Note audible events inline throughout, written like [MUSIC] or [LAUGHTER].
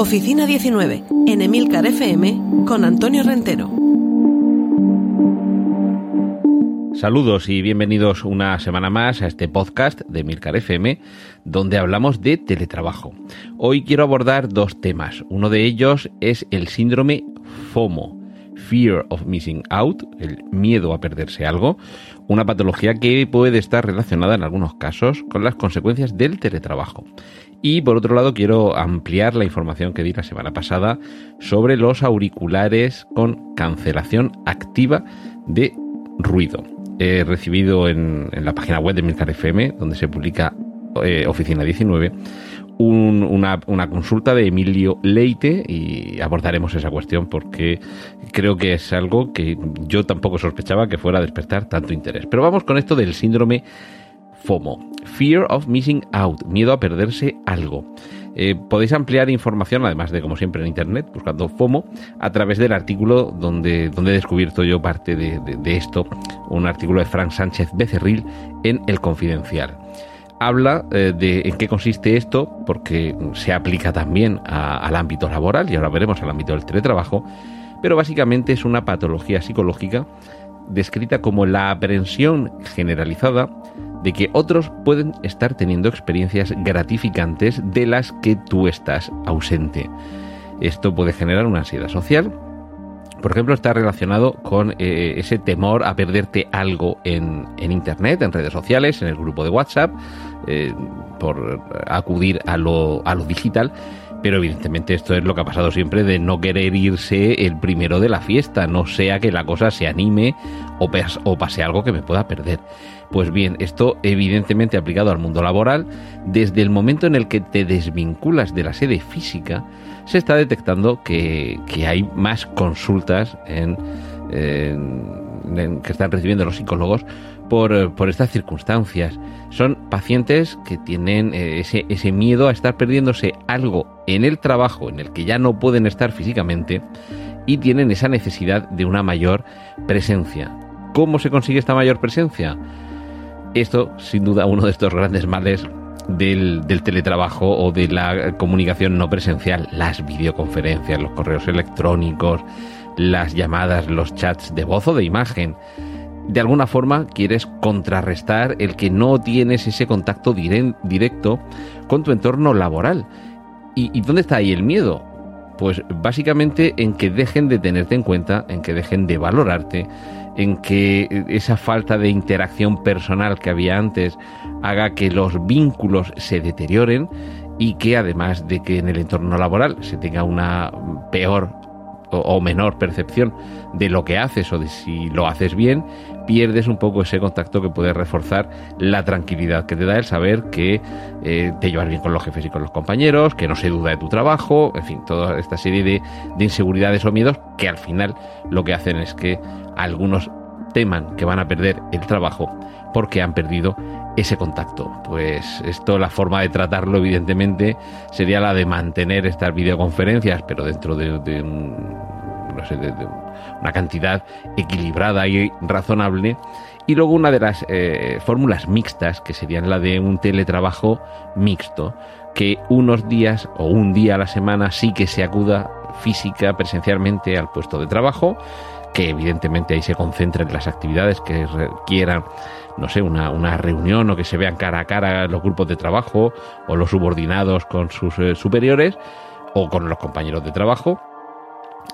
Oficina 19, en Emilcar FM, con Antonio Rentero. Saludos y bienvenidos una semana más a este podcast de Emilcar FM, donde hablamos de teletrabajo. Hoy quiero abordar dos temas. Uno de ellos es el síndrome FOMO, Fear of Missing Out, el miedo a perderse algo, una patología que puede estar relacionada en algunos casos con las consecuencias del teletrabajo. Y por otro lado, quiero ampliar la información que di la semana pasada sobre los auriculares con cancelación activa de ruido. He recibido en, la página web de Milcar FM, donde se publica eh, Oficina 19, una, una, consulta de Emilio Leite y abordaremos esa cuestión porque creo que es algo que yo tampoco sospechaba que fuera a despertar tanto interés. Pero vamos con esto del síndrome FOMO, Fear of Missing Out, miedo a perderse algo. Eh, podéis ampliar información, además de como siempre en internet, buscando FOMO, a través del artículo donde, donde he descubierto yo parte de, esto, un artículo de Frank Sánchez Becerril en El Confidencial. Habla eh, de en qué consiste esto, porque se aplica también al ámbito laboral y ahora veremos al ámbito del teletrabajo, pero básicamente es una patología psicológica descrita como la aprensión generalizada de que otros pueden estar teniendo experiencias gratificantes de las que tú estás ausente. Esto puede generar una ansiedad social. Por ejemplo, está relacionado con eh, ese temor a perderte algo en, Internet, en redes sociales, en el grupo de WhatsApp, eh, por acudir a lo, a lo digital pero evidentemente esto es lo que ha pasado siempre de no querer irse el primero de la fiesta, no sea que la cosa se anime o, o pase algo que me pueda perder. Pues bien, esto evidentemente aplicado al mundo laboral, desde el momento en el que te desvinculas de la sede física, se está detectando que, hay más consultas en, que están recibiendo los psicólogos por, estas circunstancias. Son pacientes que tienen eh, ese, ese miedo a estar perdiéndose algo en el trabajo en el que ya no pueden estar físicamente y tienen esa necesidad de una mayor presencia. ¿Cómo se consigue esta mayor presencia? Esto, sin duda, uno de estos grandes males del, del, teletrabajo o de la comunicación no presencial, las videoconferencias, los correos electrónicos, las llamadas, los chats de voz o de imagen de alguna forma quieres contrarrestar el que no tienes ese contacto directo con tu entorno laboral. ¿Y, dónde está ahí el miedo? Pues básicamente en que dejen de tenerte en cuenta, en que dejen de valorarte, en que esa falta de interacción personal que había antes haga que los vínculos se deterioren y que además de que en el entorno laboral se tenga una peor o, menor percepción de lo que haces o de si lo haces bien, pierdes un poco ese contacto que puede reforzar la tranquilidad que te da el saber que eh, te llevas bien con los jefes y con los compañeros, que no se duda de tu trabajo, en fin, toda esta serie de, de inseguridades o miedos que al final lo que hacen es que algunos teman que van a perder el trabajo porque han perdido ese contacto. Pues esto, la forma de tratarlo, evidentemente, sería la de mantener estas videoconferencias, pero dentro de, una cantidad equilibrada y razonable. Y luego una de las eh, fórmulas mixtas, que serían la de un teletrabajo mixto, que unos días o un día a la semana sí que se acuda física, presencialmente al puesto de trabajo, que evidentemente ahí se concentren las actividades que requieran no sé, una, una, reunión o que se vean cara a cara los grupos de trabajo o los subordinados con sus eh, superiores o con los compañeros de trabajo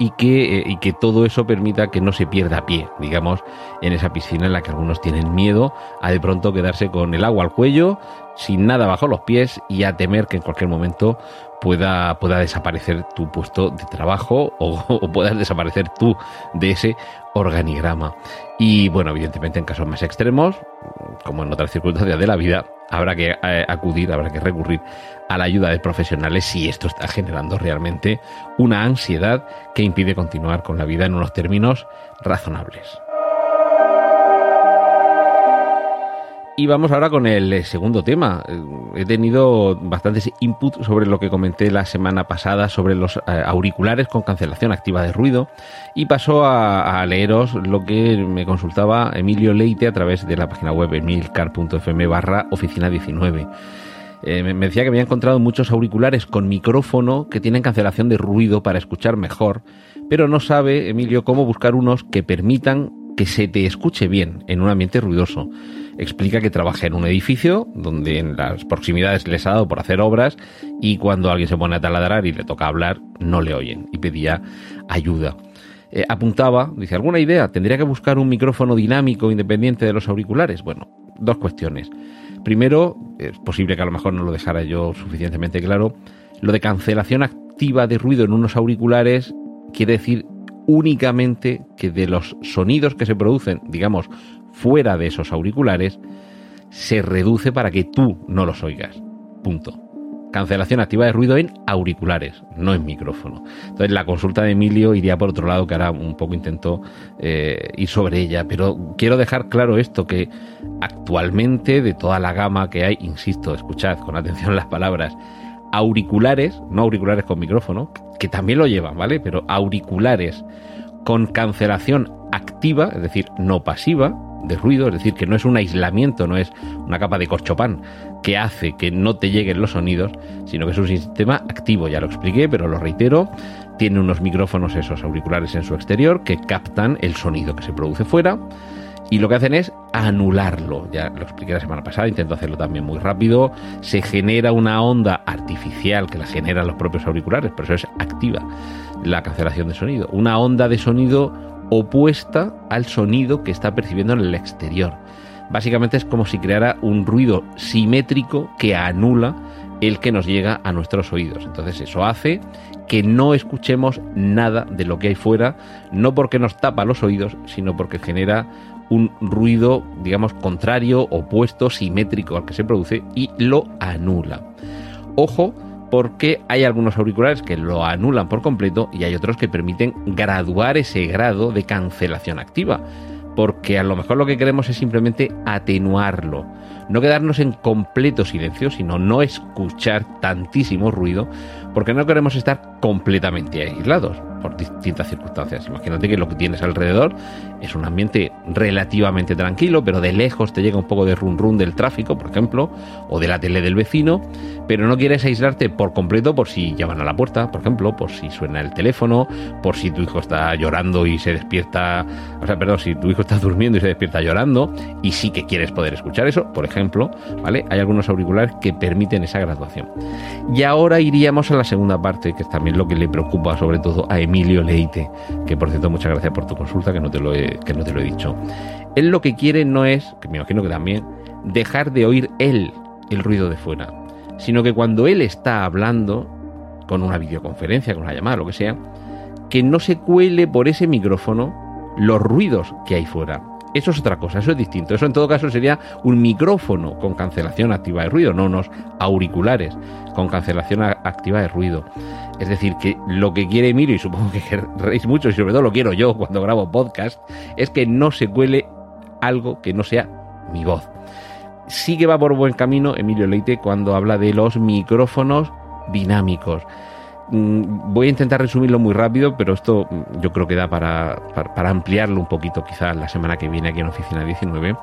y que, eh, y que todo eso permita que no se pierda pie, digamos, en esa piscina en la que algunos tienen miedo a de pronto quedarse con el agua al cuello sin nada bajo los pies y a temer que en cualquier momento pueda, pueda desaparecer tu puesto de trabajo o, [LAUGHS] o puedas desaparecer tú de ese organigrama. Y bueno, evidentemente en casos más extremos, como en otras circunstancias de la vida, habrá que eh, acudir, habrá que recurrir a la ayuda de profesionales si esto está generando realmente una ansiedad que impide continuar con la vida en unos términos razonables. Y vamos ahora con el eh, segundo tema. Eh, he tenido bastantes inputs sobre lo que comenté la semana pasada sobre los eh, auriculares con cancelación activa de ruido y paso a, leeros lo que me consultaba Emilio Leite a través de la página web emilcar.fm barra oficina 19. me decía que había encontrado muchos auriculares con micrófono que tienen cancelación de ruido para escuchar mejor, pero no sabe, Emilio, cómo buscar unos que permitan que se te escuche bien en un ambiente ruidoso explica que trabaja en un edificio donde en las proximidades les ha dado por hacer obras y cuando alguien se pone a taladrar y le toca hablar, no le oyen y pedía ayuda. Eh, apuntaba, dice, ¿alguna idea? ¿Tendría que buscar un micrófono dinámico independiente de los auriculares? Bueno, dos cuestiones. Primero, es posible que a lo mejor no lo dejara yo suficientemente claro, lo de cancelación activa de ruido en unos auriculares quiere decir únicamente que de los sonidos que se producen, digamos, fuera de esos auriculares, se reduce para que tú no los oigas. Punto. Cancelación activa de ruido en auriculares, no en micrófono. Entonces la consulta de Emilio iría por otro lado, que ahora un poco intentó eh, ir sobre ella, pero quiero dejar claro esto, que actualmente de toda la gama que hay, insisto, escuchad con atención [LAUGHS] las palabras, auriculares, no auriculares con micrófono, que también lo llevan, ¿vale? Pero auriculares con cancelación activa, es decir, no pasiva, de ruido, es decir, que no es un aislamiento, no es una capa de corchopán que hace que no te lleguen los sonidos, sino que es un sistema activo, ya lo expliqué, pero lo reitero, tiene unos micrófonos, esos auriculares en su exterior, que captan el sonido que se produce fuera, y lo que hacen es anularlo. Ya lo expliqué la semana pasada, intento hacerlo también muy rápido. Se genera una onda artificial que la generan los propios auriculares, pero eso es activa la cancelación de sonido. Una onda de sonido opuesta al sonido que está percibiendo en el exterior. Básicamente es como si creara un ruido simétrico que anula el que nos llega a nuestros oídos. Entonces eso hace que no escuchemos nada de lo que hay fuera, no porque nos tapa los oídos, sino porque genera un ruido, digamos, contrario, opuesto, simétrico al que se produce y lo anula. Ojo, porque hay algunos auriculares que lo anulan por completo y hay otros que permiten graduar ese grado de cancelación activa. Porque a lo mejor lo que queremos es simplemente atenuarlo, no quedarnos en completo silencio, sino no escuchar tantísimo ruido, porque no queremos estar completamente aislados por distintas circunstancias. Imagínate que lo que tienes alrededor es un ambiente relativamente tranquilo, pero de lejos te llega un poco de run run del tráfico, por ejemplo, o de la tele del vecino, pero no quieres aislarte por completo por si llaman a la puerta, por ejemplo, por si suena el teléfono, por si tu hijo está llorando y se despierta, o sea, perdón, si tu hijo está durmiendo y se despierta llorando, y sí que quieres poder escuchar eso, por ejemplo, ¿vale? Hay algunos auriculares que permiten esa graduación. Y ahora iríamos a la segunda parte, que es también lo que le preocupa sobre todo a Emilio Leite, que por cierto muchas gracias por tu consulta, que no te lo he, que no te lo he dicho. Él lo que quiere no es, que me imagino que también, dejar de oír él el ruido de fuera, sino que cuando él está hablando, con una videoconferencia, con una llamada, lo que sea, que no se cuele por ese micrófono los ruidos que hay fuera. Eso es otra cosa, eso es distinto. Eso en todo caso sería un micrófono con cancelación activa de ruido, no unos auriculares con cancelación activa de ruido. Es decir, que lo que quiere Emilio, y supongo que [LAUGHS] queréis mucho, y sobre todo lo quiero yo cuando grabo podcast, es que no se cuele algo que no sea mi voz. Sí que va por buen camino Emilio Leite cuando habla de los micrófonos dinámicos. Mm, voy a intentar resumirlo muy rápido, pero esto mm, yo creo que da para, para, ampliarlo un poquito quizás la semana que viene aquí en Oficina 19.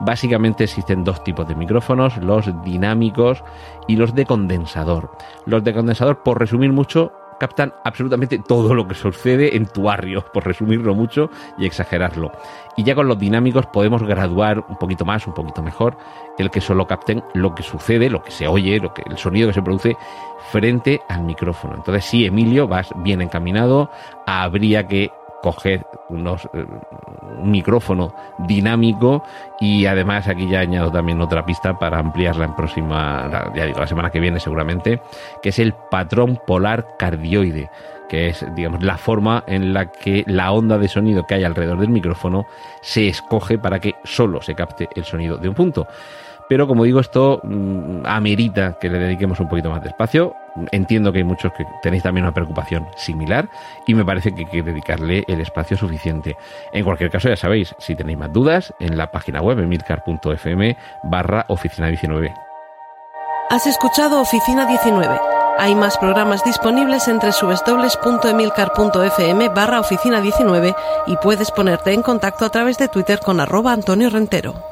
Básicamente existen dos tipos de micrófonos, los dinámicos y los de condensador. Los de condensador, por resumir mucho, captan absolutamente todo lo que sucede en tu barrio, [LAUGHS] por resumirlo mucho y exagerarlo. Y ya con los dinámicos podemos graduar un poquito más, un poquito mejor, el que solo capten lo que sucede, lo que se oye, lo que, el sonido que se produce frente al micrófono. Entonces sí, Emilio, vas bien encaminado, habría que coger unos, eh, un micrófono dinámico y además aquí ya añado también otra pista para ampliarla en próxima, ya digo, la semana que viene seguramente, que es el patrón polar cardioide que es, digamos, la forma en la que la onda de sonido que hay alrededor del micrófono se escoge para que solo se capte el sonido de un punto. Pero como digo, esto mm, amerita que le dediquemos un poquito más de espacio. Entiendo que hay muchos que tenéis también una preocupación similar y me parece que hay que dedicarle el espacio suficiente. En cualquier caso, ya sabéis, si tenéis más dudas, en la página web emilcar.fm barra oficina 19. Has escuchado Oficina 19 hay más programas disponibles entre www.emilcar.fm barra oficina 19 y puedes ponerte en contacto a través de Twitter con arroba Antonio Rentero.